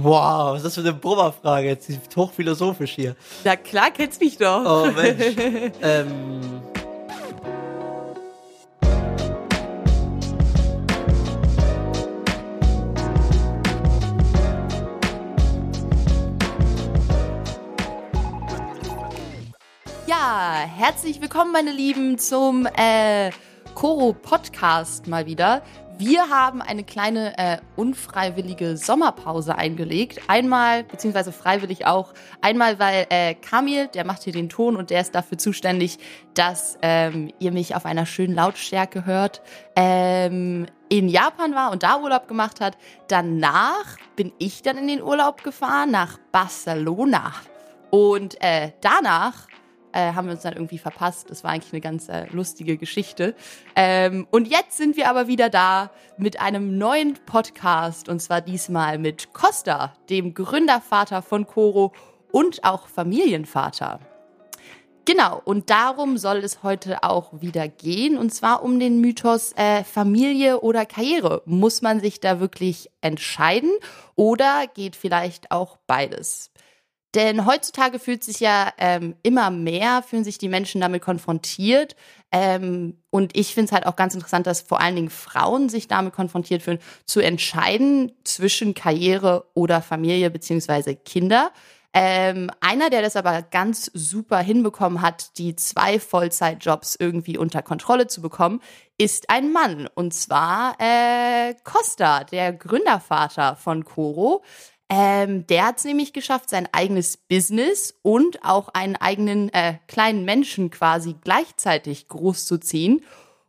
Wow, was ist das für eine Brummerfrage? Jetzt ist hochphilosophisch hier. Na klar, kennst mich doch. Oh Mensch. ähm, Ja, herzlich willkommen, meine Lieben, zum äh, Koro Podcast mal wieder. Wir haben eine kleine äh, unfreiwillige Sommerpause eingelegt. Einmal, beziehungsweise freiwillig auch. Einmal, weil äh, Kamil, der macht hier den Ton und der ist dafür zuständig, dass ähm, ihr mich auf einer schönen Lautstärke hört. Ähm, in Japan war und da Urlaub gemacht hat. Danach bin ich dann in den Urlaub gefahren nach Barcelona. Und äh, danach äh, haben wir uns dann irgendwie verpasst. Das war eigentlich eine ganz äh, lustige Geschichte. Ähm, und jetzt sind wir aber wieder da mit einem neuen Podcast und zwar diesmal mit Costa, dem Gründervater von Coro und auch Familienvater. Genau, und darum soll es heute auch wieder gehen, und zwar um den Mythos äh, Familie oder Karriere. Muss man sich da wirklich entscheiden oder geht vielleicht auch beides? Denn heutzutage fühlt sich ja ähm, immer mehr, fühlen sich die Menschen damit konfrontiert. Ähm, und ich finde es halt auch ganz interessant, dass vor allen Dingen Frauen sich damit konfrontiert fühlen, zu entscheiden zwischen Karriere oder Familie beziehungsweise Kinder. Ähm, einer, der das aber ganz super hinbekommen hat, die zwei Vollzeitjobs irgendwie unter Kontrolle zu bekommen, ist ein Mann. Und zwar äh, Costa, der Gründervater von Coro. Ähm, der hat es nämlich geschafft, sein eigenes Business und auch einen eigenen äh, kleinen Menschen quasi gleichzeitig großzuziehen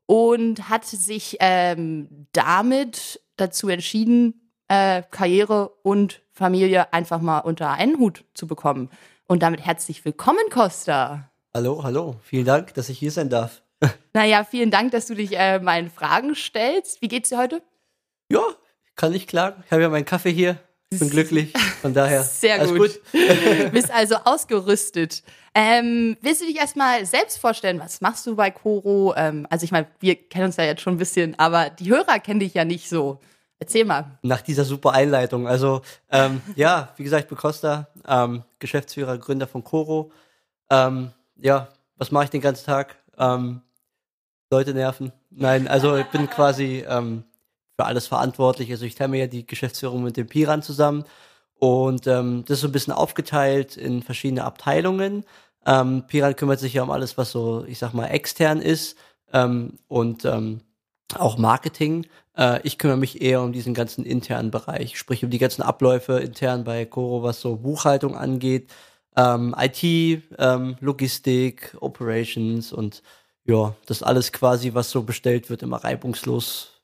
und hat sich ähm, damit dazu entschieden, äh, Karriere und Familie einfach mal unter einen Hut zu bekommen. Und damit herzlich willkommen, Costa. hallo, hallo. Vielen Dank, dass ich hier sein darf. Naja, vielen Dank, dass du dich äh, meinen Fragen stellst. Wie geht's dir heute? Ja, kann nicht klagen. Ich habe ja meinen Kaffee hier. Ich bin glücklich. Von daher. Sehr gut. gut. Bist also ausgerüstet. Ähm, willst du dich erstmal selbst vorstellen? Was machst du bei Coro? Ähm, also ich meine, wir kennen uns ja jetzt schon ein bisschen, aber die Hörer kennen dich ja nicht so. Erzähl mal. Nach dieser super Einleitung. Also ähm, ja, wie gesagt, ich bin Costa, ähm, Geschäftsführer, Gründer von Coro. Ähm, ja, was mache ich den ganzen Tag? Ähm, Leute nerven. Nein, also ich bin quasi ähm, für alles verantwortlich. Also ich teile mir ja die Geschäftsführung mit dem Piran zusammen und ähm, das ist so ein bisschen aufgeteilt in verschiedene Abteilungen. Ähm, Piran kümmert sich ja um alles, was so, ich sag mal, extern ist ähm, und ähm, auch Marketing. Äh, ich kümmere mich eher um diesen ganzen internen Bereich, sprich um die ganzen Abläufe intern bei Coro, was so Buchhaltung angeht, ähm, IT, ähm, Logistik, Operations und ja, das alles quasi, was so bestellt wird, immer reibungslos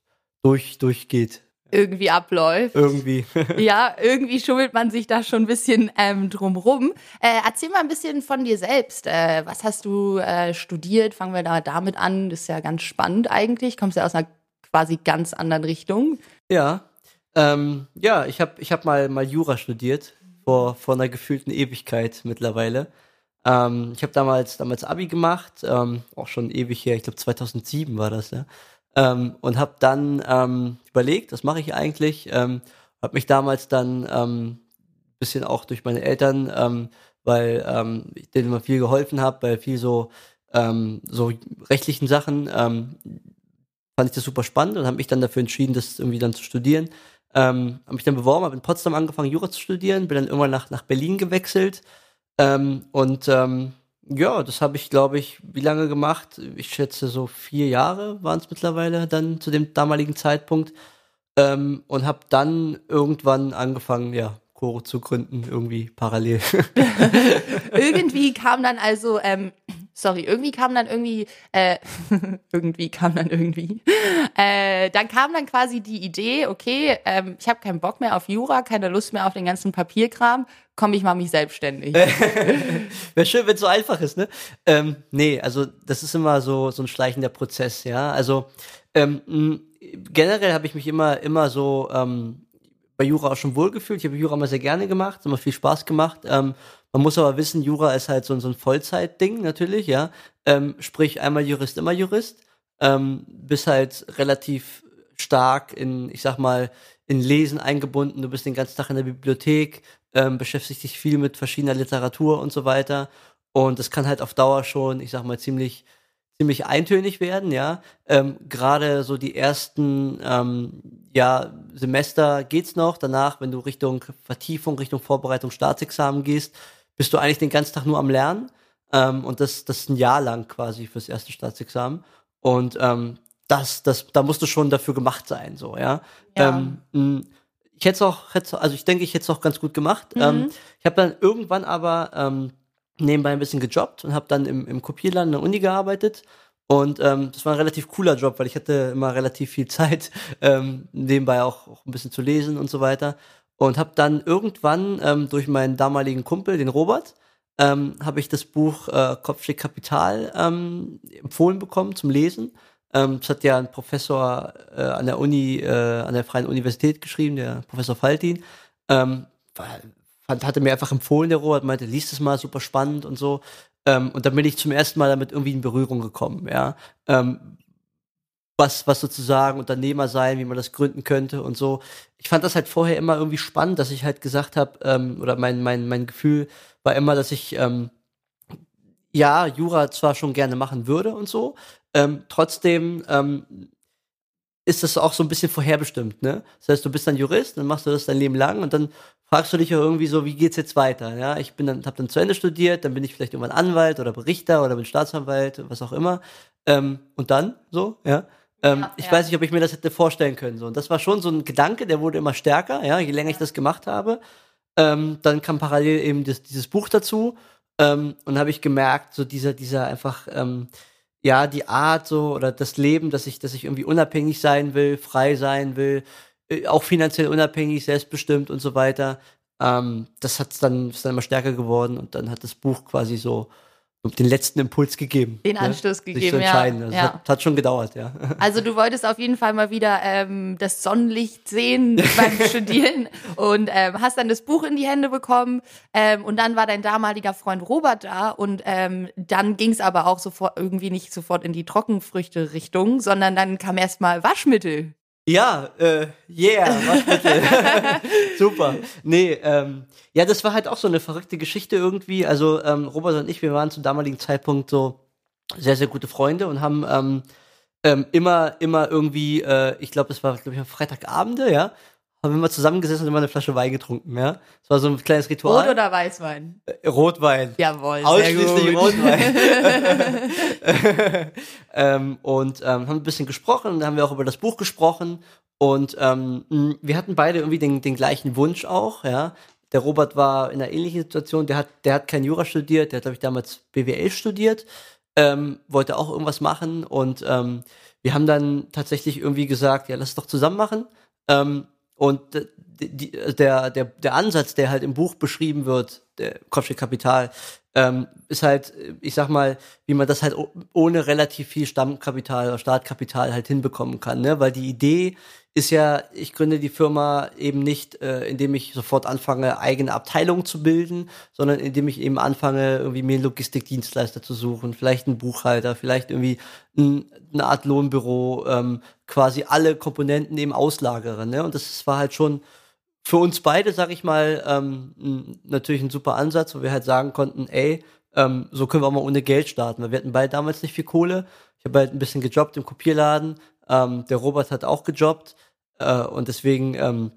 durch, durchgeht. Irgendwie abläuft. Irgendwie. ja, irgendwie schummelt man sich da schon ein bisschen ähm, drumrum. Äh, erzähl mal ein bisschen von dir selbst. Äh, was hast du äh, studiert? Fangen wir da damit an. Das ist ja ganz spannend eigentlich. Kommst ja aus einer quasi ganz anderen Richtung. Ja, ähm, ja, ich habe ich hab mal, mal Jura studiert, vor, vor einer gefühlten Ewigkeit mittlerweile. Ähm, ich habe damals, damals Abi gemacht, ähm, auch schon ewig her, ich glaube 2007 war das, ja. Ähm, und habe dann ähm, überlegt, was mache ich eigentlich? Ähm, habe mich damals dann ähm, bisschen auch durch meine Eltern, ähm, weil ähm, ich denen immer viel geholfen habe, bei viel so ähm, so rechtlichen Sachen ähm, fand ich das super spannend und habe mich dann dafür entschieden, das irgendwie dann zu studieren. Ähm, habe mich dann beworben, habe in Potsdam angefangen, Jura zu studieren, bin dann irgendwann nach, nach Berlin gewechselt ähm, und ähm, ja, das habe ich, glaube ich, wie lange gemacht? Ich schätze so vier Jahre waren es mittlerweile dann zu dem damaligen Zeitpunkt. Ähm, und habe dann irgendwann angefangen, ja, Chore zu gründen, irgendwie parallel. irgendwie kam dann also ähm, sorry, irgendwie kam dann irgendwie, äh, irgendwie kam dann irgendwie, äh, dann kam dann quasi die Idee, okay, ähm, ich habe keinen Bock mehr auf Jura, keine Lust mehr auf den ganzen Papierkram, komm, ich mache mich selbstständig. Wäre schön, wenn es so einfach ist, ne? Ähm, nee, also das ist immer so, so ein schleichender Prozess, ja. Also ähm, generell habe ich mich immer, immer so ähm, bei Jura auch schon wohlgefühlt. Ich habe Jura immer sehr gerne gemacht, immer viel Spaß gemacht. Ähm, man muss aber wissen, Jura ist halt so, so ein Vollzeitding natürlich, ja. Ähm, sprich, einmal Jurist, immer Jurist. Ähm, bis halt relativ stark in, ich sag mal, in Lesen eingebunden. Du bist den ganzen Tag in der Bibliothek, ähm, beschäftigst dich viel mit verschiedener Literatur und so weiter. Und das kann halt auf Dauer schon, ich sag mal, ziemlich, ziemlich eintönig werden, ja. Ähm, Gerade so die ersten ähm, ja, Semester geht's noch. Danach, wenn du Richtung Vertiefung, Richtung Vorbereitung, Staatsexamen gehst, bist du eigentlich den ganzen Tag nur am Lernen. Ähm, und das, das ist ein Jahr lang quasi fürs erste Staatsexamen. Und ähm, das, das, da musst du schon dafür gemacht sein, so, ja. Ja. Ähm, ich hätte es auch, hätte, also ich denke, ich hätte es auch ganz gut gemacht. Mhm. Ähm, ich habe dann irgendwann aber ähm, nebenbei ein bisschen gejobbt und habe dann im, im Kopierland in der Uni gearbeitet. Und ähm, das war ein relativ cooler Job, weil ich hatte immer relativ viel Zeit, ähm, nebenbei auch, auch ein bisschen zu lesen und so weiter. Und habe dann irgendwann ähm, durch meinen damaligen Kumpel, den Robert, ähm, habe ich das Buch äh, Kopfstück Kapital ähm, empfohlen bekommen zum Lesen. Ähm, das hat ja ein Professor äh, an der Uni, äh, an der Freien Universität geschrieben, der Professor Faltin. Ähm, fand, hatte mir einfach empfohlen, der Robert meinte, liest es mal, super spannend und so. Ähm, und dann bin ich zum ersten Mal damit irgendwie in Berührung gekommen, ja. Ähm, was, was sozusagen Unternehmer sein, wie man das gründen könnte und so. Ich fand das halt vorher immer irgendwie spannend, dass ich halt gesagt habe, ähm, oder mein, mein, mein Gefühl war immer, dass ich ähm, ja, Jura zwar schon gerne machen würde und so, ähm, trotzdem ähm, ist das auch so ein bisschen vorherbestimmt, ne? Das heißt, du bist dann Jurist, dann machst du das dein Leben lang und dann fragst du dich ja irgendwie so, wie geht's jetzt weiter? Ja, ich bin dann, hab dann zu Ende studiert, dann bin ich vielleicht irgendwann Anwalt oder Berichter oder bin Staatsanwalt, was auch immer. Ähm, und dann so, ja. Ähm, Ja, ich ja. weiß nicht, ob ich mir das hätte vorstellen können. So. Und das war schon so ein Gedanke, der wurde immer stärker, ja, je länger ich das gemacht habe. Ähm, dann kam parallel eben das, dieses Buch dazu. Ähm, und habe ich gemerkt, so dieser, dieser einfach, ähm, ja, die Art so oder das Leben, dass ich, dass ich irgendwie unabhängig sein will, frei sein will, äh, auch finanziell unabhängig, selbstbestimmt und so weiter. Ähm, das hat's dann, ist dann immer stärker geworden und dann hat das Buch quasi so den letzten Impuls gegeben. Den ne? Anstoß Sich gegeben, zu ja. entscheiden. Also ja. Das hat, hat schon gedauert, ja. Also du wolltest auf jeden Fall mal wieder ähm, das Sonnenlicht sehen beim Studieren und ähm, hast dann das Buch in die Hände bekommen ähm, und dann war dein damaliger Freund Robert da und ähm, dann ging es aber auch sofort irgendwie nicht sofort in die Trockenfrüchte-Richtung, sondern dann kam erstmal Waschmittel. Ja, äh, yeah, Waschmittel. Super. Nee, ähm, ja, das war halt auch so eine verrückte Geschichte irgendwie. Also ähm, Robert und ich, wir waren zum damaligen Zeitpunkt so sehr, sehr gute Freunde und haben ähm, ähm, immer, immer irgendwie, äh, ich glaube, das war, glaube ich, Freitagabende, ja, haben wir immer zusammengesessen und immer eine Flasche Wein getrunken, ja. Das war so ein kleines Ritual. Rot oder Weißwein? Äh, Rotwein. Jawohl, Ausschließlich. Rotwein. ähm, und ähm, haben ein bisschen gesprochen und dann haben wir auch über das Buch gesprochen und ähm, wir hatten beide irgendwie den, den gleichen Wunsch auch, ja. Der Robert war in einer ähnlichen Situation, der hat, der hat kein Jura studiert, der hat, glaube ich, damals BWL studiert, ähm, wollte auch irgendwas machen und ähm, wir haben dann tatsächlich irgendwie gesagt, ja, lass es doch zusammen machen. Ähm, und d- die, der, der, der Ansatz, der halt im Buch beschrieben wird, der Kopfstück Kapital, ähm, ist halt, ich sag mal, wie man das halt ohne relativ viel Stammkapital oder Startkapital halt hinbekommen kann, ne? Weil die Idee ist ja, ich gründe die Firma eben nicht, äh, indem ich sofort anfange, eigene Abteilungen zu bilden, sondern indem ich eben anfange, irgendwie mir Logistikdienstleister zu suchen, vielleicht einen Buchhalter, vielleicht irgendwie ein, eine Art Lohnbüro, ähm, quasi alle Komponenten eben auslagere, ne? Und das war halt schon für uns beide, sag ich mal, ähm, natürlich ein super Ansatz, wo wir halt sagen konnten, ey, ähm, so können wir auch mal ohne Geld starten, weil wir hatten beide damals nicht viel Kohle. Ich habe halt ein bisschen gejobbt im Kopierladen, ähm, der Robert hat auch gejobbt äh, und deswegen ähm,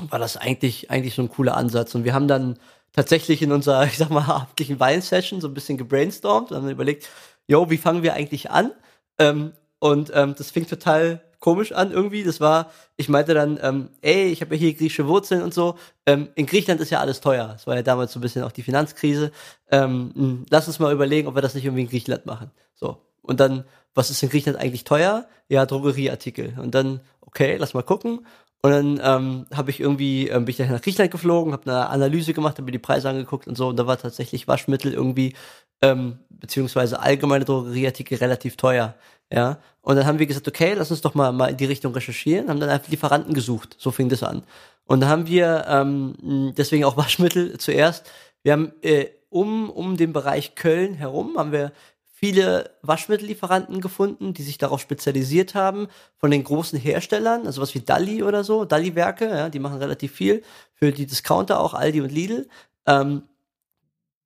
war das eigentlich eigentlich so ein cooler Ansatz und wir haben dann tatsächlich in unserer, ich sag mal, abendlichen Wein-Session so ein bisschen gebrainstormt und haben überlegt, yo, wie fangen wir eigentlich an? Ähm, und ähm, das fing total komisch an irgendwie. Das war, ich meinte dann, ähm, ey, ich habe ja hier griechische Wurzeln und so. Ähm, in Griechenland ist ja alles teuer. Das war ja damals so ein bisschen auch die Finanzkrise. Ähm, mh, lass uns mal überlegen, ob wir das nicht irgendwie in Griechenland machen. So. Und dann, was ist in Griechenland eigentlich teuer? Ja, Drogerieartikel. Und dann, okay, lass mal gucken. Und dann ähm, habe ich irgendwie, ähm, bin ich dann nach Griechenland geflogen, habe eine Analyse gemacht, habe mir die Preise angeguckt und so. Und da war tatsächlich Waschmittel irgendwie, ähm, beziehungsweise allgemeine Drogerieartikel relativ teuer. Ja. Und dann haben wir gesagt, okay, lass uns doch mal, mal in die Richtung recherchieren, haben dann einfach Lieferanten gesucht. So fing das an. Und dann haben wir, ähm, deswegen auch Waschmittel zuerst, wir haben äh, um, um den Bereich Köln herum, haben wir viele Waschmittellieferanten gefunden, die sich darauf spezialisiert haben, von den großen Herstellern, also was wie Dalli oder so, Dalli-Werke, ja, die machen relativ viel, für die Discounter auch, Aldi und Lidl. Ähm,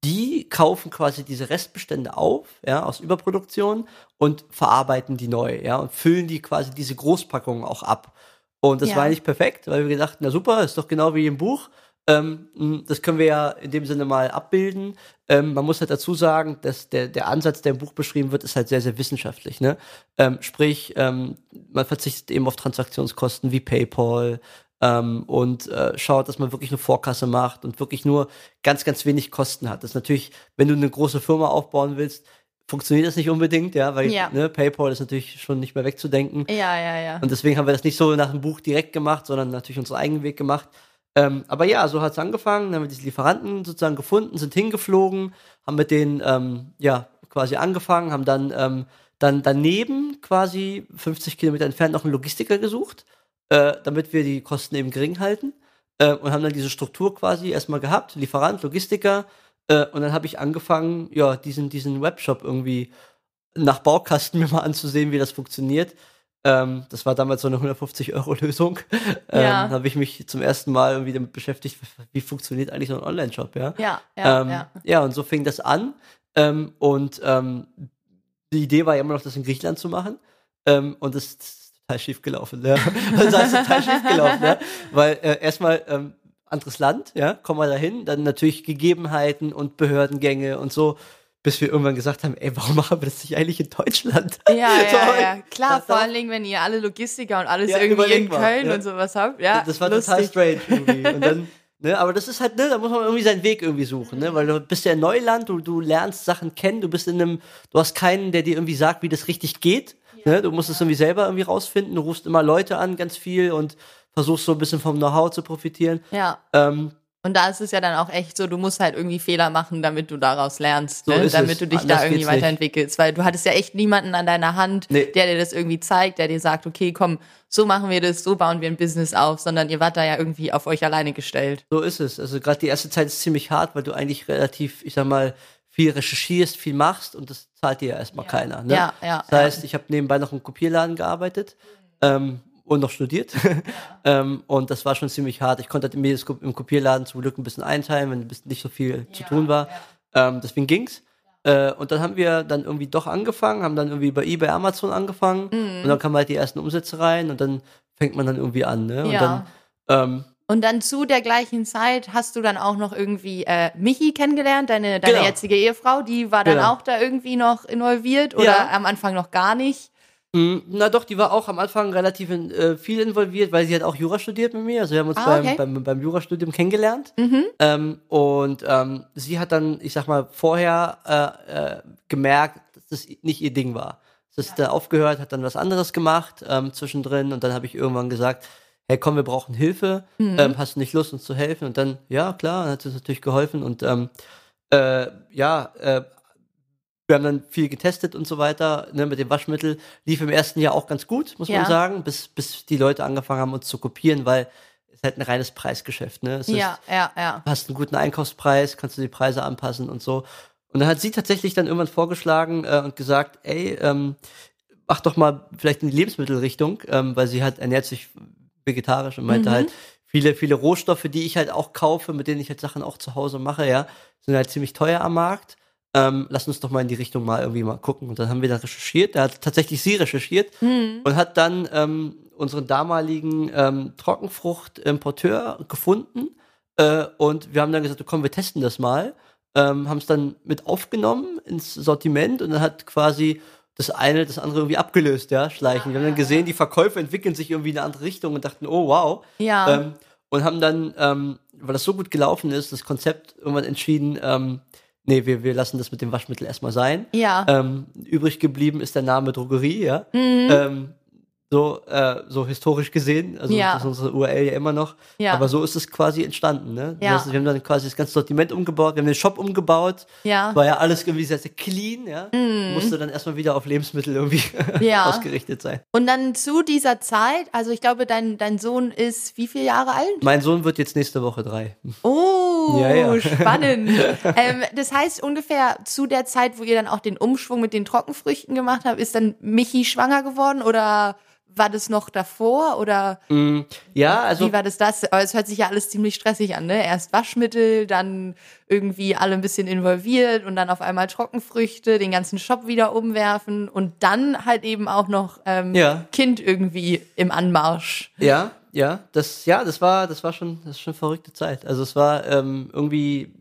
die kaufen quasi diese Restbestände auf, ja, aus Überproduktion und verarbeiten die neu, ja, und füllen die quasi diese Großpackungen auch ab. Und das Ja. war nicht perfekt, weil wir gedacht, na super, ist doch genau wie im Buch. Ähm, mh, das können wir ja in dem Sinne mal abbilden. Ähm, man muss halt dazu sagen, dass der, der Ansatz, der im Buch beschrieben wird, ist halt sehr, sehr wissenschaftlich. Ne? Ähm, sprich, ähm, man verzichtet eben auf Transaktionskosten wie PayPal ähm, und äh, schaut, dass man wirklich eine Vorkasse macht und wirklich nur ganz, ganz wenig Kosten hat. Das ist natürlich, wenn du eine große Firma aufbauen willst, funktioniert das nicht unbedingt, ja, weil Ja. Ne, PayPal ist natürlich schon nicht mehr wegzudenken. Ja, ja, ja. Und deswegen haben wir das nicht so nach dem Buch direkt gemacht, sondern natürlich unseren eigenen Weg gemacht. Ähm, aber ja, so hat es angefangen. Dann haben wir diese Lieferanten sozusagen gefunden, sind hingeflogen, haben mit denen ähm, ja quasi angefangen, haben dann ähm, dann daneben quasi 50 Kilometer entfernt noch einen Logistiker gesucht, äh, damit wir die Kosten eben gering halten äh, und haben dann diese Struktur quasi erstmal gehabt, Lieferant, Logistiker äh, und dann habe ich angefangen, ja diesen diesen Webshop irgendwie nach Baukasten mir mal anzusehen, wie das funktioniert. Ähm, das war damals so eine 150-Euro-Lösung. Ähm, Ja. Da habe ich mich zum ersten Mal irgendwie damit beschäftigt, wie funktioniert eigentlich so ein Online-Shop, ja? ja, ja, ähm, ja. ja, und so fing das an. Ähm, und ähm, die Idee war ja immer noch, das in Griechenland zu machen. Ähm, und das ist total schief gelaufen, ja. Das ist total schief gelaufen, ja. Weil äh, erstmal ähm, anderes Land, ja, kommen wir dahin, dann natürlich Gegebenheiten und Behördengänge und so, bis wir irgendwann gesagt haben, ey, warum machen wir das nicht eigentlich in Deutschland? Ja, ja, So, ja, klar, das vor allen Dingen, wenn ihr alle Logistiker und alles Ja, irgendwie in Köln ja. und sowas habt. Ja, das war total lustig. strange irgendwie. Und dann, ne, aber das ist halt, ne, da muss man irgendwie seinen Weg irgendwie suchen, ne, weil du bist ja Neuland, du, du lernst Sachen kennen, du bist in einem, du hast keinen, der dir irgendwie sagt, wie das richtig geht, ne, du musst es irgendwie selber irgendwie rausfinden, du rufst immer Leute an, ganz viel und versuchst so ein bisschen vom Know-how zu profitieren. Ja, Ähm, und da ist es ja dann auch echt so, du musst halt irgendwie Fehler machen, damit du daraus lernst, So ne? damit es. du dich Anders da irgendwie geht's nicht. weiterentwickelst. Weil du hattest ja echt niemanden an deiner Hand, Nee. der dir das irgendwie zeigt, der dir sagt, okay, komm, so machen wir das, so bauen wir ein Business auf, sondern ihr wart da ja irgendwie auf euch alleine gestellt. So ist es. Also gerade die erste Zeit ist ziemlich hart, weil du eigentlich relativ, ich sag mal, viel recherchierst, viel machst und das zahlt dir ja erstmal keiner. Ne? Ja, ja, Das heißt, ich habe nebenbei noch im Kopierladen gearbeitet ähm, und noch studiert. ähm, und das war schon ziemlich hart. Ich konnte halt mir das im Kopierladen zum Glück ein bisschen einteilen, wenn ein bisschen nicht so viel zu tun war. Ähm, deswegen ging's. Äh, und dann haben wir dann irgendwie doch angefangen, haben dann irgendwie bei eBay, Amazon angefangen Mhm. und dann kamen halt die ersten Umsätze rein und dann fängt man dann irgendwie an. Ne? Und Ja. dann ähm, Und dann zu der gleichen Zeit hast du dann auch noch irgendwie äh, Michi kennengelernt, deine, deine Genau. jetzige Ehefrau, die war dann Genau. auch da irgendwie noch involviert oder Ja. am Anfang noch gar nicht. Mm, Na doch, die war auch am Anfang relativ äh, viel involviert, weil sie hat auch Jura studiert mit mir. Also wir haben uns Ah, beim, okay. beim, beim Jurastudium kennengelernt. Mhm. Ähm, und ähm, sie hat dann, ich sag mal, vorher äh, äh, gemerkt, dass das nicht ihr Ding war. Das ist dann aufgehört, hat dann was anderes gemacht ähm, zwischendrin und dann habe ich irgendwann gesagt, hey komm, wir brauchen Hilfe, Mhm. ähm, hast du nicht Lust, uns zu helfen? Und dann, ja klar, dann hat sie uns natürlich geholfen und ähm, äh, ja, äh, wir haben dann viel getestet und so weiter, ne, mit dem Waschmittel. Lief im ersten Jahr auch ganz gut, muss Ja. man sagen, bis, bis die Leute angefangen haben, uns zu kopieren, weil es ist halt ein reines Preisgeschäft, ne? Es ist, Ja, ja, ja. hast einen guten Einkaufspreis, kannst du die Preise anpassen und so. Und dann hat sie tatsächlich dann irgendwann vorgeschlagen äh, und gesagt, ey, ähm, mach doch mal vielleicht in die Lebensmittelrichtung, ähm, weil sie halt ernährt sich vegetarisch und meinte Mhm. halt, viele, viele Rohstoffe, die ich halt auch kaufe, mit denen ich halt Sachen auch zu Hause mache, ja, sind halt ziemlich teuer am Markt. Ähm, lass uns doch mal in die Richtung mal irgendwie mal gucken. Und dann haben wir da recherchiert. Da hat tatsächlich sie recherchiert Mhm. und hat dann ähm, unseren damaligen ähm, Trockenfruchtimporteur gefunden. Äh, und wir haben dann gesagt, komm, wir testen das mal. Ähm, haben es dann mit aufgenommen ins Sortiment und dann hat quasi das eine das andere irgendwie abgelöst, ja, schleichen. Wir haben dann gesehen, die Verkäufe entwickeln sich irgendwie in eine andere Richtung und dachten, oh wow. Ja. Ähm, und haben dann, ähm, weil das so gut gelaufen ist, das Konzept irgendwann entschieden, ähm, nee, wir, wir lassen das mit dem Waschmittel erstmal sein. ja. Ähm, übrig geblieben ist der Name Drogerie, ja. Mhm. So, äh, so historisch gesehen, also Ja. das ist unsere URL ja immer noch. Ja. Aber so ist es quasi entstanden, ne? Ja. Das wir haben dann quasi das ganze Sortiment umgebaut, wir haben den Shop umgebaut, ja. war ja alles irgendwie sehr, sehr clean, ja. Musste dann erstmal wieder auf Lebensmittel irgendwie. Ja. ausgerichtet sein. Und dann zu dieser Zeit, also ich glaube, dein, dein Sohn ist wie viele Jahre alt? Mein Sohn wird jetzt nächste Woche drei. Oh, ja. spannend. ähm, das heißt, ungefähr zu der Zeit, wo ihr dann auch den Umschwung mit den Trockenfrüchten gemacht habt, ist dann Michi schwanger geworden oder war das noch davor oder Mm, Ja, also wie war das das? Aber es hört sich ja alles ziemlich stressig an, ne? Erst Waschmittel, dann irgendwie alle ein bisschen involviert und dann auf einmal Trockenfrüchte, den ganzen Shop wieder umwerfen und dann halt eben auch noch ähm, Ja. Kind irgendwie im Anmarsch. Ja, ja, das, ja, das war, das war schon, das ist schon verrückte Zeit. Also es war ähm, irgendwie,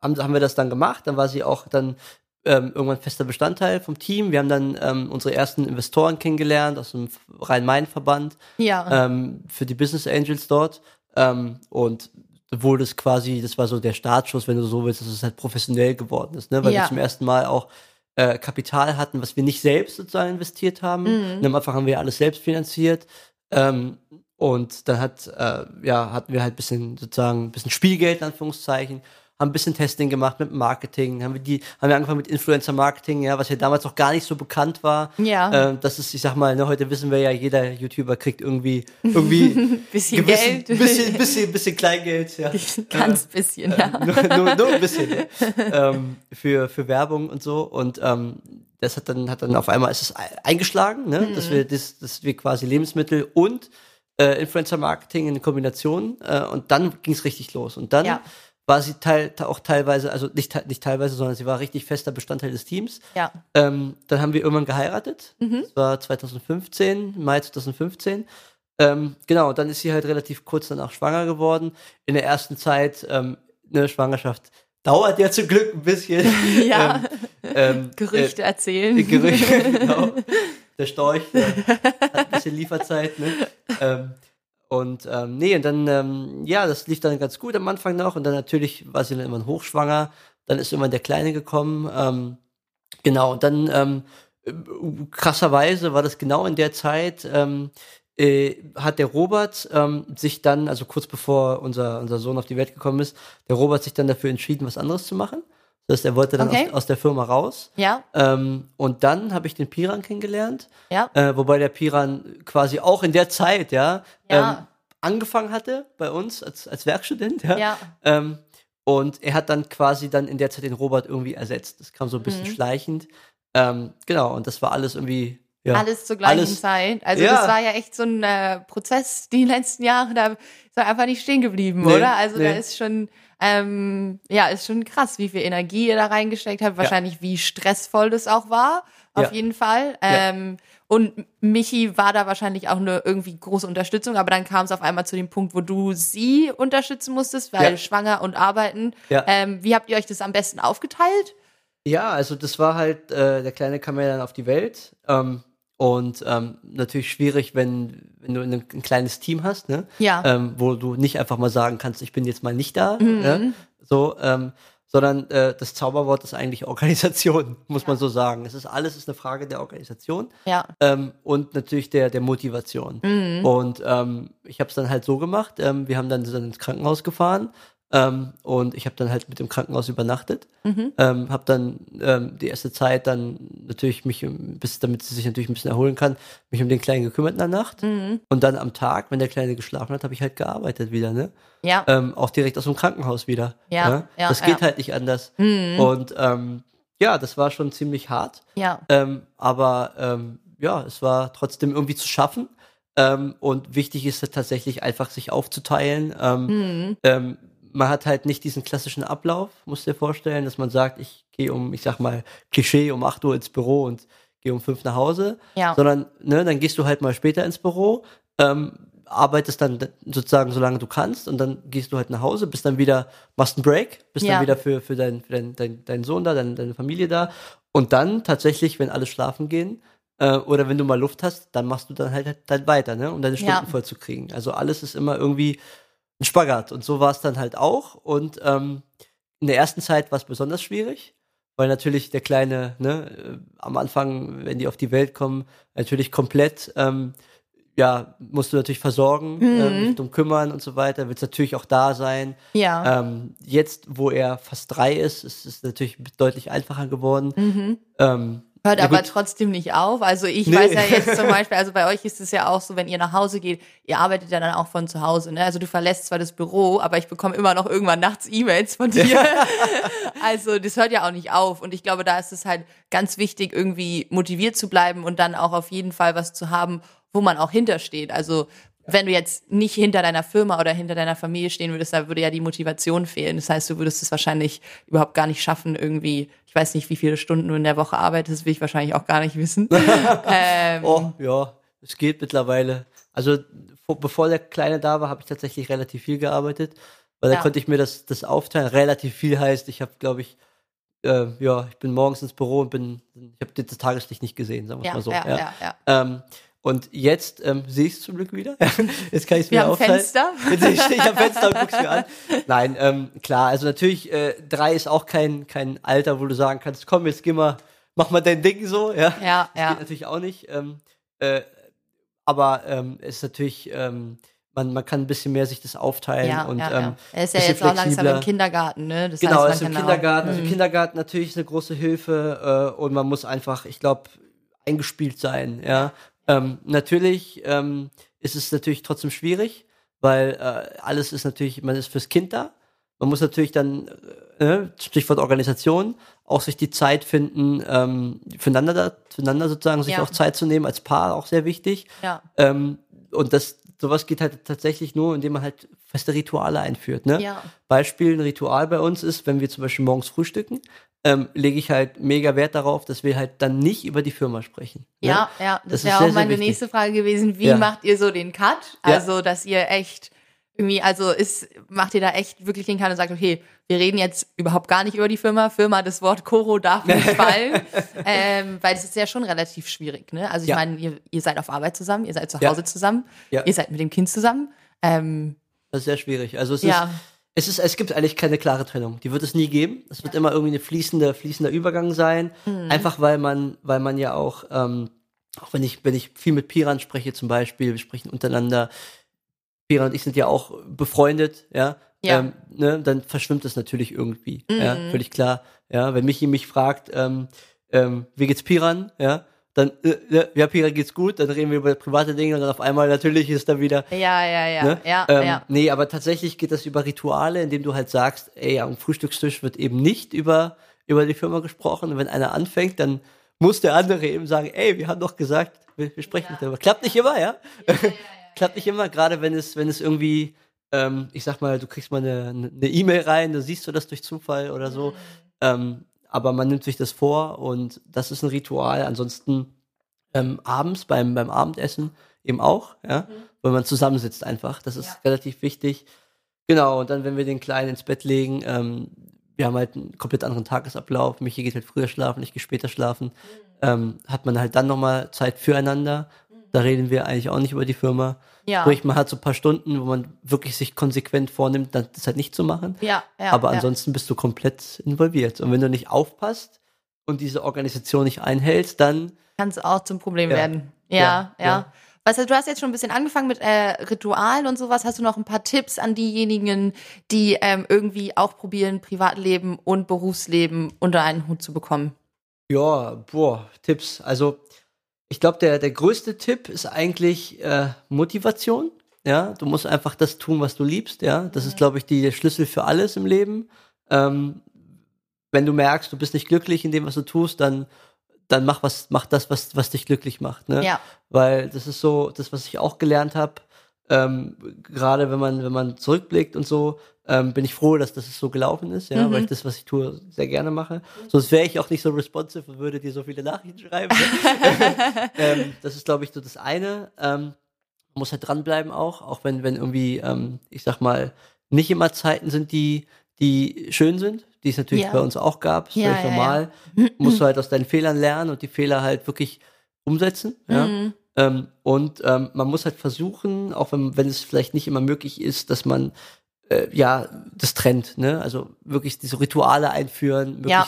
haben, haben wir das dann gemacht, dann war sie auch dann ähm, irgendwann fester Bestandteil vom Team. Wir haben dann ähm, unsere ersten Investoren kennengelernt aus dem Rhein-Main-Verband Ja. ähm, für die Business Angels dort. Ähm, und wurde es quasi, das war so der Startschuss, wenn du so willst, dass es halt professionell geworden ist, ne? Weil Ja. wir zum ersten Mal auch äh, Kapital hatten, was wir nicht selbst sozusagen investiert haben. Mhm. Und am Anfang haben wir alles selbst finanziert. Ähm, und dann hat, äh, ja, hatten wir halt ein bisschen sozusagen ein bisschen Spielgeld, in Anführungszeichen, haben ein bisschen Testing gemacht mit Marketing, haben wir die, haben wir angefangen mit Influencer-Marketing, ja, was ja damals noch gar nicht so bekannt war. Ja. Ähm, das ist, ich sag mal, ne, heute wissen wir ja, jeder YouTuber kriegt irgendwie, irgendwie bisschen gewissen, Geld. bisschen, bisschen, bisschen Kleingeld, ja. Ganz bisschen, ja. nur, nur, nur ein bisschen ne? ähm, für, für Werbung und so. Und ähm, das hat dann, hat dann auf einmal ist es ei- eingeschlagen, ne? Mhm. dass wir das, dass wir quasi Lebensmittel und äh, Influencer-Marketing in Kombination äh, und dann ging es richtig los. Und dann Ja. War sie teil, te- auch teilweise, also nicht, nicht teilweise, sondern sie war richtig fester Bestandteil des Teams. Ja. Ähm, dann haben wir irgendwann geheiratet. Mhm. Das war 2015, Mai 2015. Ähm, genau, dann ist sie halt relativ kurz danach schwanger geworden. In der ersten Zeit, ähm, eine Schwangerschaft dauert ja zum Glück ein bisschen. Ja. Ähm, ähm, Gerüchte Äh, erzählen. Gerüchte, genau. Der Storch der hat ein bisschen Lieferzeit, ne? Und ähm, nee, und dann, ähm, ja, das lief dann ganz gut am Anfang noch. Und dann natürlich war sie dann irgendwann hochschwanger. Dann ist irgendwann der Kleine gekommen. Ähm, genau, und dann ähm, äh, krasserweise war das genau in der Zeit, ähm, äh, hat der Robert ähm, sich dann, also kurz bevor unser, unser Sohn auf die Welt gekommen ist, der Robert sich dann dafür entschieden, was anderes zu machen. Das heißt, er wollte dann Okay. aus, aus der Firma raus. Ja, Ähm, und dann habe ich den Piran kennengelernt, ja. äh, wobei der Piran quasi auch in der Zeit, ja, Ja. Ähm, angefangen hatte bei uns als, als Werkstudent, ja. Ja. Ähm, und er hat dann quasi dann in der Zeit den Robert irgendwie ersetzt. Das kam so ein bisschen Mhm. schleichend. Ähm, genau, und das war alles irgendwie, ja. Alles zur gleichen alles- Zeit. Also Ja. das war ja echt so ein äh, Prozess die letzten Jahre, da ist er einfach nicht stehen geblieben, Nee, oder? Also da nee. ist schon, ähm, ja, ist schon krass, wie viel Energie ihr da reingesteckt habt. Wahrscheinlich, wie stressvoll das auch war, auf Ja. jeden Fall. Ja. Ähm, und Michi war da wahrscheinlich auch eine irgendwie große Unterstützung, aber dann kam es auf einmal zu dem Punkt, wo du sie unterstützen musstest, weil Ja. schwanger und arbeiten. Ja. Ähm, wie habt ihr euch das am besten aufgeteilt? Ja, also das war halt, äh, der Kleine kam ja dann auf die Welt. Ähm, und ähm, natürlich schwierig, wenn, wenn du ein, ein kleines Team hast, ne? Ja. Ähm, wo du nicht einfach mal sagen kannst, ich bin jetzt mal nicht da. Mhm. Ne? So, ähm, sondern äh, das Zauberwort ist eigentlich Organisation, muss man so sagen. Es ist alles ist eine Frage der Organisation Ja. ähm, und natürlich der, der Motivation. Mhm. Und ähm, ich habe es dann halt so gemacht. Ähm, wir haben dann, dann ins Krankenhaus gefahren ähm, und ich habe dann halt mit dem Krankenhaus übernachtet. Mhm. Ähm, habe dann ähm, die erste Zeit dann natürlich mich, bis damit sie sich natürlich ein bisschen erholen kann, mich um den Kleinen gekümmert in der Nacht. Mhm. Und dann am Tag, wenn der Kleine geschlafen hat, habe ich halt gearbeitet wieder, ne? Ja. Ähm, auch direkt aus dem Krankenhaus wieder. Ja, ne? ja, das ja. geht halt nicht anders. Mhm. Und ähm, ja, das war schon ziemlich hart. Ja. Ähm, aber ja, es war trotzdem irgendwie zu schaffen. Und wichtig ist es tatsächlich einfach, sich aufzuteilen. Man hat halt nicht diesen klassischen Ablauf, musst du dir vorstellen, dass man sagt, ich gehe um, ich sag mal, Klischee um 8 Uhr ins Büro und gehe um 5 nach Hause. Ja. Sondern, ne, dann gehst du halt mal später ins Büro, ähm, arbeitest dann sozusagen solange du kannst und dann gehst du halt nach Hause, bist dann wieder, machst einen Break, bist Ja. dann wieder für, für, dein, für dein, dein, deinen Sohn da, deine, deine Familie da und dann tatsächlich, wenn alle schlafen gehen, äh, oder wenn du mal Luft hast, dann machst du dann halt, halt weiter, ne, um deine Stunden Ja. voll zu kriegen. Also alles ist immer irgendwie ein Spagat und so war es dann halt auch und ähm, in der ersten Zeit war es besonders schwierig, weil natürlich der Kleine, ne, äh, am Anfang, wenn die auf die Welt kommen, natürlich komplett, ähm, ja, musst du natürlich versorgen, Mhm. ähm, dich drum kümmern und so weiter, willst natürlich auch da sein. Ja. Ähm, jetzt, wo er fast drei ist, ist es natürlich deutlich einfacher geworden. Mhm. Ähm, Hört Ja, aber gut. trotzdem nicht auf. Also ich Nee. weiß ja jetzt zum Beispiel, also bei euch ist es ja auch so, wenn ihr nach Hause geht, ihr arbeitet ja dann auch von zu Hause. Ne? Also du verlässt zwar das Büro, aber ich bekomme immer noch irgendwann nachts E-Mails von dir. also das hört ja auch nicht auf. Und ich glaube, da ist es halt ganz wichtig, irgendwie motiviert zu bleiben und dann auch auf jeden Fall was zu haben, wo man auch hintersteht. Also wenn du jetzt nicht hinter deiner Firma oder hinter deiner Familie stehen würdest, da würde ja die Motivation fehlen. Das heißt, du würdest es wahrscheinlich überhaupt gar nicht schaffen, irgendwie, ich weiß nicht, wie viele Stunden du in der Woche arbeitest, will ich wahrscheinlich auch gar nicht wissen. ähm, Oh, ja, es geht mittlerweile. Also vor, bevor der Kleine da war, habe ich tatsächlich relativ viel gearbeitet, weil Ja. da konnte ich mir das, das aufteilen. Relativ viel heißt, ich habe, glaube ich, äh, ja, ich bin morgens ins Büro und bin, ich habe das Tageslicht nicht gesehen, sagen wir ja, mal so. ja, ja, ja. Ähm, und jetzt ähm, sehe ich es zum Glück wieder. jetzt kann ich es haben aufteilen. Fenster. Jetzt stehe ich am Fenster und guck's mir an. Nein, ähm, klar, also natürlich, äh, drei ist auch kein, kein Alter, wo du sagen kannst, komm, jetzt geh mal, mach mal dein Ding so, ja. Ja, Das ja. geht natürlich auch nicht. Ähm, äh, aber ähm, es ist natürlich, ähm, man, man kann ein bisschen mehr sich das aufteilen Ja, und ja, ähm, ja. Er ist ja jetzt auch langsam flexibler. im Kindergarten, ne? Das Genau, heißt, ist im kann Kindergarten. Auch, Also Hm. Kindergarten natürlich ist eine große Hilfe äh, und man muss einfach, ich glaube, eingespielt sein. Ja, ähm, natürlich ähm, ist es natürlich trotzdem schwierig, weil äh, alles ist natürlich, man ist fürs Kind da. Man muss natürlich dann, äh, ne, Stichwort Organisation, auch sich die Zeit finden, ähm, füreinander, da, füreinander sozusagen, sich Ja. auch Zeit zu nehmen als Paar, auch sehr wichtig. ja. Ähm, und das, sowas geht halt tatsächlich nur, indem man halt feste Rituale einführt. Ne? Ja. Beispiel, ein Ritual bei uns ist, wenn wir zum Beispiel morgens frühstücken, ähm, lege ich halt mega Wert darauf, dass wir halt dann nicht über die Firma sprechen. Ne? Ja, ja, das, Das wäre sehr, auch sehr meine wichtig. nächste Frage gewesen. Wie Ja. macht ihr so den Cut? Ja. Also, dass ihr echt irgendwie, also ist, macht ihr da echt wirklich den Cut und sagt, okay, wir reden jetzt überhaupt gar nicht über die Firma. Firma, das Wort Koro darf nicht fallen. ähm, weil das ist ja schon relativ schwierig, ne? Also ich Ja. meine, ihr, ihr seid auf Arbeit zusammen, ihr seid zu Ja. Hause zusammen, Ja. ihr seid mit dem Kind zusammen. Ähm, Das ist sehr schwierig. Also es ja, ist, es ist, es gibt eigentlich keine klare Trennung. Die wird es nie geben. Es wird immer irgendwie eine fließende, fließender Übergang sein. Mhm. Einfach weil man, weil man ja auch, ähm, auch wenn ich, wenn ich viel mit Piran spreche zum Beispiel, wir sprechen untereinander, Piran und ich sind ja auch befreundet, ja. Ja. Ähm, ne, dann verschwimmt es natürlich irgendwie. Ja, Mhm. völlig klar. Ja, wenn Michi mich fragt, ähm, ähm, wie geht's Piran, ja, dann, äh, ja, Piran geht's gut, dann reden wir über private Dinge und dann auf einmal natürlich ist da wieder, ja, ja, ja, Ne? ja, ähm, ja. Nee, aber tatsächlich geht das über Rituale, indem du halt sagst, ey, am Frühstückstisch wird eben nicht über, über die Firma gesprochen. Und wenn einer anfängt, dann muss der andere eben sagen, ey, wir haben doch gesagt, wir, wir sprechen nicht darüber. Klappt nicht immer, ja? Klappt nicht immer, gerade wenn es, wenn es irgendwie, ähm, ich sag mal, du kriegst mal eine E-Mail rein, da siehst du das durch Zufall oder so. Ähm, aber man nimmt sich das vor und das ist ein Ritual. Ansonsten ähm, abends beim, beim Abendessen eben auch, ja, wenn man zusammensitzt einfach. Das ist Ja. relativ wichtig. Genau, und dann, wenn wir den Kleinen ins Bett legen, ähm, wir haben halt einen komplett anderen Tagesablauf. Michi geht halt früher schlafen, ich gehe später schlafen. Ähm, hat man halt dann nochmal Zeit füreinander. Da reden wir eigentlich auch nicht über die Firma. Ja. Sprich, man hat so ein paar Stunden, wo man wirklich sich konsequent vornimmt, das halt nicht zu machen. ja, ja, Aber ja. ansonsten bist du komplett involviert. Und wenn du nicht aufpasst und diese Organisation nicht einhältst, dann kann es auch zum Problem Ja. werden. Ja, Ja, ja. ja. Was, du hast jetzt schon ein bisschen angefangen mit äh, Ritualen und sowas. Hast du noch ein paar Tipps an diejenigen, die ähm, irgendwie auch probieren, Privatleben und Berufsleben unter einen Hut zu bekommen? Ja, boah, Tipps. Also, ich glaube, der, der größte Tipp ist eigentlich äh, Motivation. Ja, du musst einfach das tun, was du liebst. Ja, das ist, glaube ich, die, der Schlüssel für alles im Leben. Ähm, wenn du merkst, du bist nicht glücklich in dem, was du tust, dann, dann mach was, mach das, was, was dich glücklich macht. Ne? Ja. Weil das ist so, das, was ich auch gelernt habe. Ähm, Gerade wenn man, wenn man zurückblickt und so, ähm, bin ich froh, dass das so gelaufen ist, ja, Mhm. weil ich das, was ich tue, sehr gerne mache. Sonst wäre ich auch nicht so responsive und würde dir so viele Nachrichten schreiben. Ne? ähm, das ist, glaube ich, so das eine. Ähm, man muss halt dranbleiben auch, auch wenn, wenn irgendwie, ähm, ich sag mal, nicht immer Zeiten sind, die, die schön sind, die es natürlich Ja. bei uns auch gab, ist Ja, völlig ja, ja. normal. Musst du halt aus deinen Fehlern lernen und die Fehler halt wirklich umsetzen. Ja? Mhm. Ähm, und ähm, man muss halt versuchen, auch wenn, wenn es vielleicht nicht immer möglich ist, dass man äh, ja das trennt, ne? Also wirklich diese Rituale einführen, Ja.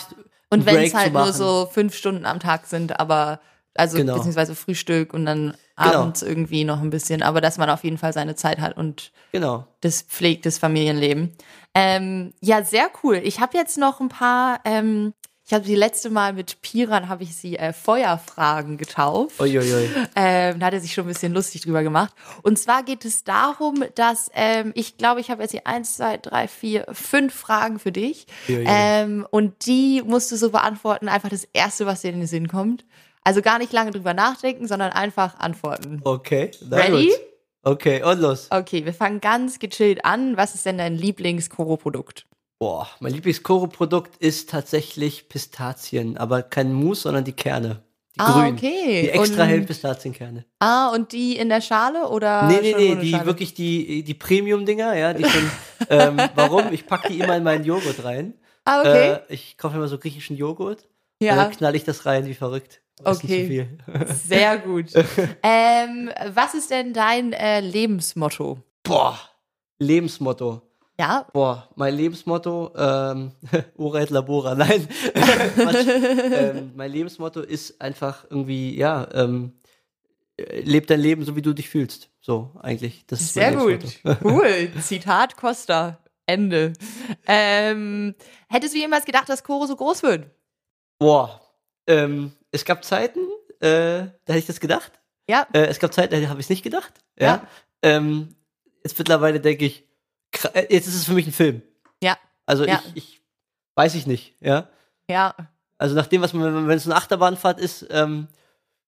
Und wenn es halt nur so fünf Stunden am Tag sind, aber also Genau. beziehungsweise Frühstück und dann Genau. abends irgendwie noch ein bisschen, aber dass man auf jeden Fall seine Zeit hat und Genau. das pflegt das Familienleben. Ähm, ja, sehr cool. Ich habe jetzt noch ein paar, ähm, ich habe sie letzte Mal mit Piran, habe ich sie äh, Feuerfragen getauft. Uiuiui. Ähm, da hat er sich schon ein bisschen lustig drüber gemacht. Und zwar geht es darum, dass ähm, ich glaube, ich habe jetzt hier eins, zwei, drei, vier, fünf Fragen für dich. Uiuiui. Ähm, und die musst du so beantworten, einfach das Erste, was dir in den Sinn kommt. Also gar nicht lange drüber nachdenken, sondern einfach antworten. Okay. Ready? Gut. Okay, und los. Okay, wir fangen ganz gechillt an. Was ist denn dein Lieblings-Koro-Produkt? Boah, mein Lieblings-Koro-Produkt ist tatsächlich Pistazien, aber kein Mousse, sondern die Kerne. Die Ah, grünen. okay. Die extra Und- hellen Pistazienkerne. Ah, und die in der Schale oder? nee, nee, nee, die Schale? wirklich die, die Premium-Dinger, ja, die schon, ähm, warum? Ich packe die immer in meinen Joghurt rein. Ah, okay. Äh, ich kaufe immer so griechischen Joghurt. Und ja, dann knall ich das rein wie verrückt. Das Okay. Viel. sehr gut. ähm, was ist denn dein äh, Lebensmotto? Boah, Lebensmotto. Ja, Boah, mein Lebensmotto, ähm, Ora et labora, nein. Ähm, mein Lebensmotto ist einfach irgendwie, ja, ähm, äh, leb dein Leben so, wie du dich fühlst. So, eigentlich. Das ist sehr gut. Cool. Zitat Costa. Ende. Ähm, hättest du jemals gedacht, dass Koro so groß wird? Boah, ähm, es gab Zeiten, äh, da hätte ich das gedacht. Ja. Äh, es gab Zeiten, da habe ich es nicht gedacht. Ja. Ja. Ähm, jetzt mittlerweile denke ich, jetzt ist es für mich ein Film. Ja. Also Ja. ich, ich weiß ich nicht, ja. Ja. Also nach dem, was man, wenn es eine Achterbahnfahrt ist, ähm,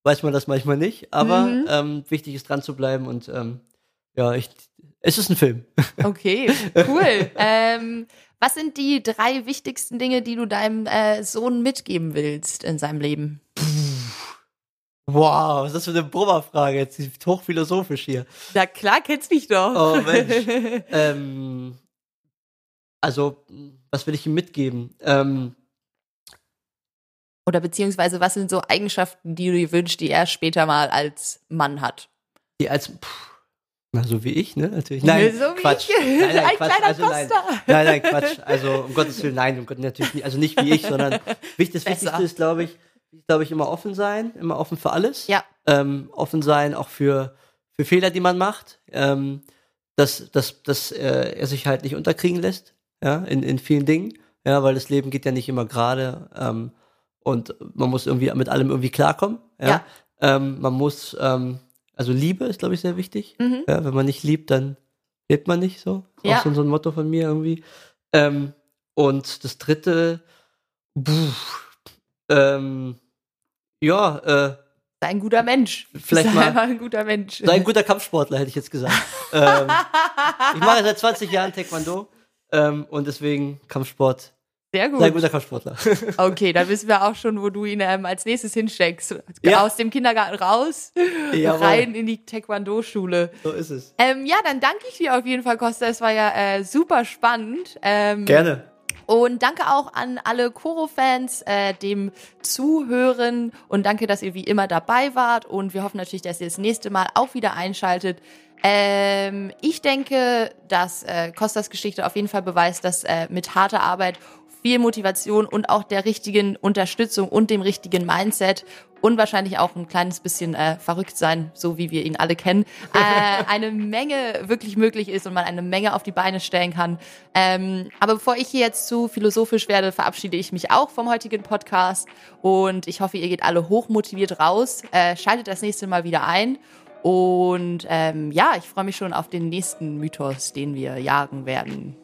weiß man das manchmal nicht. Aber Mhm. ähm, wichtig ist dran zu bleiben und ähm, ja, ich, es ist ein Film. Okay, cool. ähm, was sind die drei wichtigsten Dinge, die du deinem äh, Sohn mitgeben willst in seinem Leben? Wow, was ist das für eine Brummerfrage? Jetzt ist hochphilosophisch hier. Na klar, kennst mich doch. Oh, Mensch. ähm, also, was will ich ihm mitgeben? Ähm, Oder beziehungsweise, was sind so Eigenschaften, die du dir wünschst, die er später mal als Mann hat? die als, pff, na, so wie ich, ne? Natürlich. Nein, so wie Quatsch. ich. Nein, nein, Ein Quatsch. kleiner Also, nein. Nein, nein, Quatsch. Also, um Gottes Willen, nein, um Gott, natürlich nicht. Also nicht wie ich, sondern wichtig, das Besser. Wichtigste ist, glaube ich, glaube ich, immer offen sein, immer offen für alles. Ja. Ähm, offen sein auch für, für Fehler, die man macht. Ähm, dass, dass, dass äh, er sich halt nicht unterkriegen lässt, ja, in, in vielen Dingen. Ja, weil das Leben geht ja nicht immer gerade. Ähm, und man muss irgendwie mit allem irgendwie klarkommen. Ja. Ja. Ähm, man muss, ähm, also Liebe ist, glaube ich, sehr wichtig. Mhm. Ja, wenn man nicht liebt, dann lebt man nicht so. Ja. Auch so, so ein Motto von mir irgendwie. Ähm, und das dritte, puh, ähm, ja, äh, Sei ein guter Mensch. Vielleicht Sei mal- einfach ein guter Mensch. sei ein guter Kampfsportler, hätte ich jetzt gesagt. ähm, ich mache seit 20 Jahren Taekwondo ähm, und deswegen Kampfsport. Sehr Sei ein gut. guter Kampfsportler. Okay, da wissen wir auch schon, wo du ihn ähm, als nächstes hinsteckst. Ja. Aus dem Kindergarten raus, Jawohl. rein in die Taekwondo-Schule. so ist es. Ähm, ja, dann danke ich dir auf jeden Fall, Costa. Es war ja äh, super spannend. Ähm, Gerne. Und danke auch an alle Koro-Fans, äh, dem Zuhören und danke, dass ihr wie immer dabei wart und wir hoffen natürlich, dass ihr das nächste Mal auch wieder einschaltet. Ähm, ich denke, dass äh, Kostas Geschichte auf jeden Fall beweist, dass äh, mit harter Arbeit, viel Motivation und auch der richtigen Unterstützung und dem richtigen Mindset und wahrscheinlich auch ein kleines bisschen äh, verrückt sein, so wie wir ihn alle kennen, äh, eine Menge wirklich möglich ist und man eine Menge auf die Beine stellen kann. Ähm, aber bevor ich hier jetzt zu philosophisch werde, verabschiede ich mich auch vom heutigen Podcast und ich hoffe, ihr geht alle hochmotiviert raus. Äh, schaltet das nächste Mal wieder ein. Und ähm, ja, ich freue mich schon auf den nächsten Mythos, den wir jagen werden.